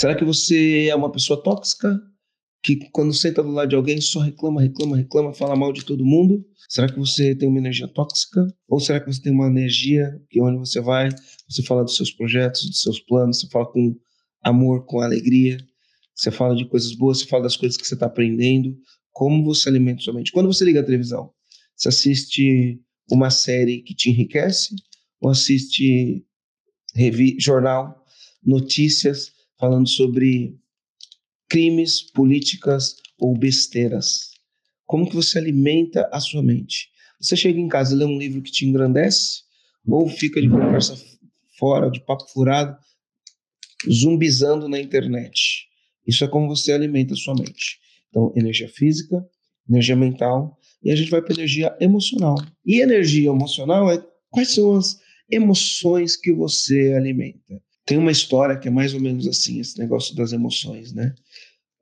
Será que você é uma pessoa tóxica? Que quando senta do lado de alguém só reclama, reclama, reclama, fala mal de todo mundo? Será que você tem uma energia tóxica? Ou será que você tem uma energia que onde você vai, você fala dos seus projetos, dos seus planos, você fala com amor, com alegria, você fala de coisas boas, você fala das coisas que você está aprendendo, como você alimenta sua mente. Quando você liga a televisão, você assiste uma série que te enriquece ou assiste jornal, notícias, falando sobre crimes, políticas ou besteiras. Como que você alimenta a sua mente? Você chega em casa e lê um livro que te engrandece ou fica de conversa fora, de papo furado, zumbizando na internet? Isso é como você alimenta a sua mente. Então, energia física, energia mental e a gente vai para energia emocional. E energia emocional é quais são as emoções que você alimenta? Tem uma história que é mais ou menos assim, esse negócio das emoções, né?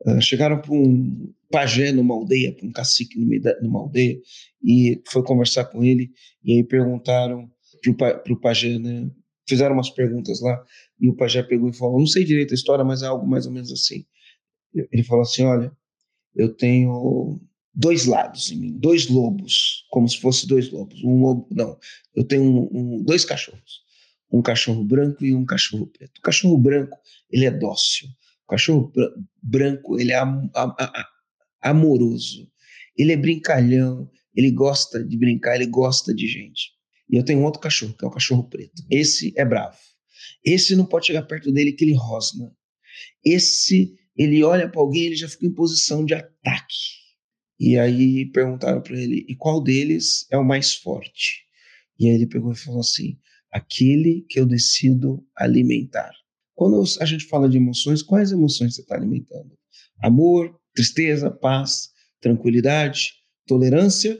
Uh, chegaram para um pajé numa aldeia, para um cacique numa aldeia, e foi conversar com ele, e aí perguntaram para o pajé, né? Fizeram umas perguntas lá, e o pajé pegou e falou: Não sei direito a história, mas é algo mais ou menos assim. Ele falou assim: Olha, eu tenho dois lados em mim, dois lobos, como se fosse dois lobos. Um lobo, não, eu tenho um, um, dois cachorros um cachorro branco e um cachorro preto. O cachorro branco, ele é dócil. O cachorro branco, ele é am am amoroso. Ele é brincalhão, ele gosta de brincar, ele gosta de gente. E eu tenho outro cachorro, que é o cachorro preto. Esse é bravo. Esse não pode chegar perto dele que ele rosna. Esse, ele olha para alguém, ele já fica em posição de ataque. E aí perguntaram para ele, e qual deles é o mais forte? E aí ele pegou e falou assim: aquele que eu decido alimentar. Quando a gente fala de emoções, quais emoções você está alimentando? Amor, tristeza, paz, tranquilidade, tolerância?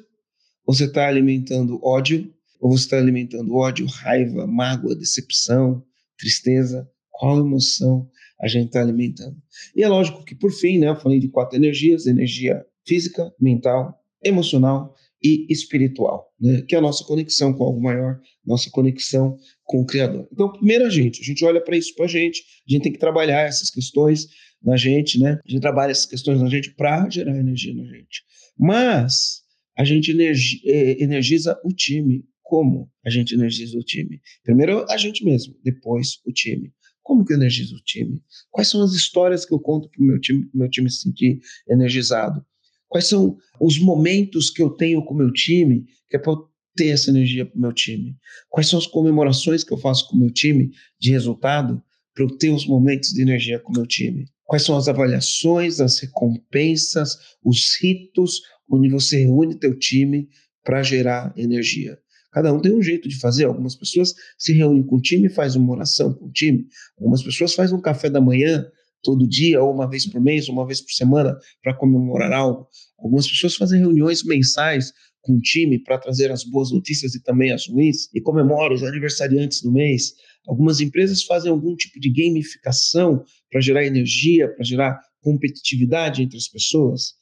Ou você está alimentando ódio? Ou você está alimentando ódio, raiva, mágoa, decepção, tristeza? Qual emoção a gente está alimentando? E é lógico que, por fim, né, eu falei de quatro energias: energia física, mental, emocional e espiritual, né? que é a nossa conexão com algo maior, nossa conexão com o Criador. Então, primeiro a gente, a gente olha para isso para a gente, a gente tem que trabalhar essas questões na gente, né? A gente trabalha essas questões na gente para gerar energia na gente. Mas a gente energi eh, energiza o time. Como a gente energiza o time? Primeiro a gente mesmo, depois o time. Como que energizo o time? Quais são as histórias que eu conto para o meu time, para meu time se sentir energizado? Quais são os momentos que eu tenho com o meu time, que é para eu ter essa energia para o meu time? Quais são as comemorações que eu faço com o meu time de resultado para eu ter os momentos de energia com o meu time? Quais são as avaliações, as recompensas, os ritos onde você reúne teu time para gerar energia? Cada um tem um jeito de fazer. Algumas pessoas se reúnem com o time e fazem uma oração com o time. Algumas pessoas fazem um café da manhã todo dia, ou uma vez por mês, ou uma vez por semana, para comemorar algo. Algumas pessoas fazem reuniões mensais com o time para trazer as boas notícias e também as ruins, e comemoram os aniversariantes do mês. Algumas empresas fazem algum tipo de gamificação para gerar energia, para gerar competitividade entre as pessoas.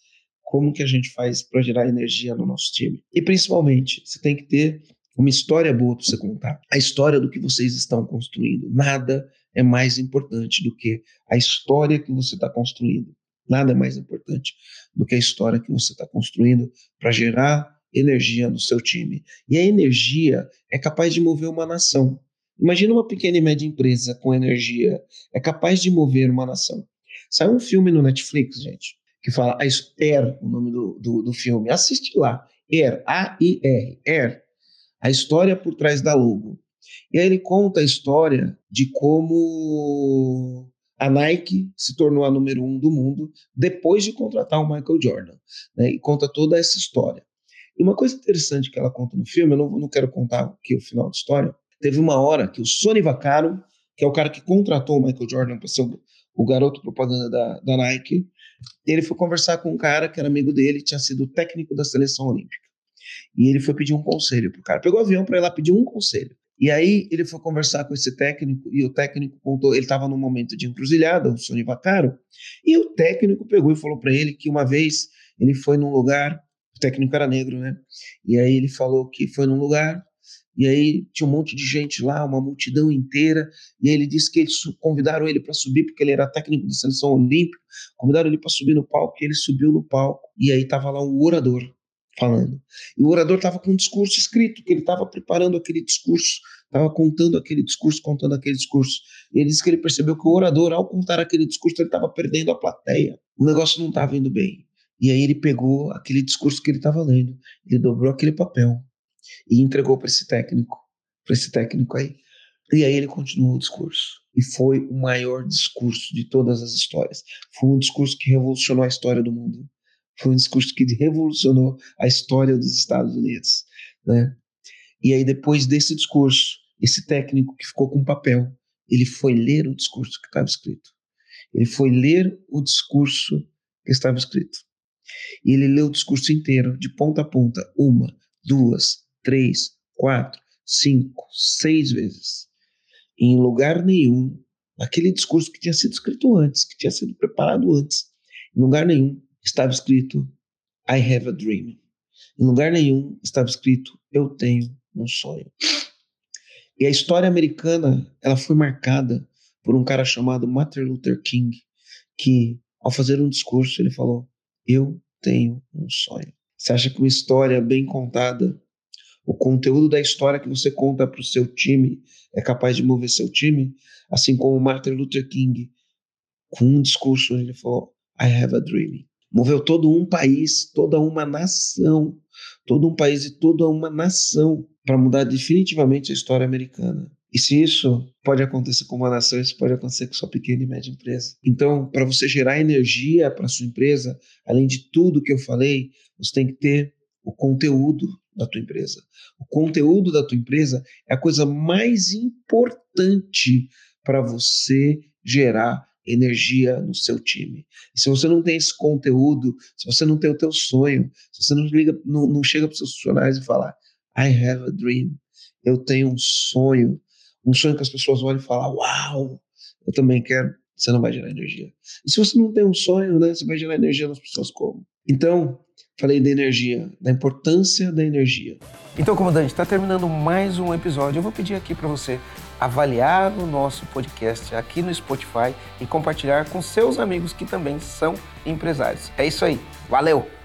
Como que a gente faz para gerar energia no nosso time? E principalmente, você tem que ter uma história boa para você contar. A história do que vocês estão construindo. Nada é mais importante do que a história que você está construindo. Nada é mais importante do que a história que você está construindo para gerar energia no seu time. E a energia é capaz de mover uma nação. Imagina uma pequena e média empresa com energia. É capaz de mover uma nação. Saiu um filme no Netflix, gente, que fala a Air, o nome do, do, do filme. Assiste lá. Air, A-I-R, Air. A história por trás da logo. E aí ele conta a história de como a Nike se tornou a número um do mundo depois de contratar o Michael Jordan. Né? E conta toda essa história. E uma coisa interessante que ela conta no filme, eu não, não quero contar aqui o final da história, teve uma hora que o Sonny Vaccaro, que é o cara que contratou o Michael Jordan para ser o, o garoto propaganda da, da Nike. Ele foi conversar com um cara que era amigo dele, tinha sido técnico da seleção olímpica. E ele foi pedir um conselho pro cara. Pegou o avião para ir lá pedir um conselho. E aí ele foi conversar com esse técnico e o técnico contou, ele estava num momento de encruzilhada, o Sony Vacaro, e o técnico pegou e falou para ele que uma vez ele foi num lugar, o técnico era negro, né? E aí ele falou que foi num lugar e aí tinha um monte de gente lá, uma multidão inteira, e ele disse que eles convidaram ele para subir porque ele era técnico da seleção olímpica, convidaram ele para subir no palco, e ele subiu no palco, e aí tava lá o orador falando. E o orador estava com um discurso escrito, que ele estava preparando aquele discurso, estava contando aquele discurso, contando aquele discurso. E ele disse que ele percebeu que o orador, ao contar aquele discurso, ele estava perdendo a plateia. O negócio não estava indo bem. E aí ele pegou aquele discurso que ele estava lendo, ele dobrou aquele papel e entregou para esse técnico, para esse técnico aí. E aí ele continuou o discurso. E foi o maior discurso de todas as histórias. Foi um discurso que revolucionou a história do mundo. Foi um discurso que revolucionou a história dos Estados Unidos, né? E aí depois desse discurso, esse técnico que ficou com papel, ele foi ler o discurso que estava escrito. Ele foi ler o discurso que estava escrito. E ele leu o discurso inteiro, de ponta a ponta, uma, duas, três, quatro, cinco, seis vezes. Em lugar nenhum, naquele discurso que tinha sido escrito antes, que tinha sido preparado antes, em lugar nenhum estava escrito I have a dream. Em lugar nenhum estava escrito eu tenho um sonho. E a história americana, ela foi marcada por um cara chamado Martin Luther King, que ao fazer um discurso ele falou: "Eu tenho um sonho". Você acha que uma história bem contada o conteúdo da história que você conta para o seu time é capaz de mover seu time, assim como Martin Luther King, com um discurso ele falou: I have a dream. Moveu todo um país, toda uma nação, todo um país e toda uma nação para mudar definitivamente a história americana. E se isso pode acontecer com uma nação, isso pode acontecer com sua pequena e média empresa. Então, para você gerar energia para sua empresa, além de tudo que eu falei, você tem que ter o conteúdo da tua empresa. O conteúdo da tua empresa é a coisa mais importante para você gerar energia no seu time. E se você não tem esse conteúdo, se você não tem o teu sonho, se você não, liga, não, não chega para os seus funcionários e falar I have a dream, eu tenho um sonho, um sonho que as pessoas olham e falam, uau, eu também quero, você não vai gerar energia. E se você não tem um sonho, né, você vai gerar energia nas pessoas como? Então, falei da energia, da importância da energia. Então, comandante, está terminando mais um episódio. Eu vou pedir aqui para você avaliar o nosso podcast aqui no Spotify e compartilhar com seus amigos que também são empresários. É isso aí. Valeu!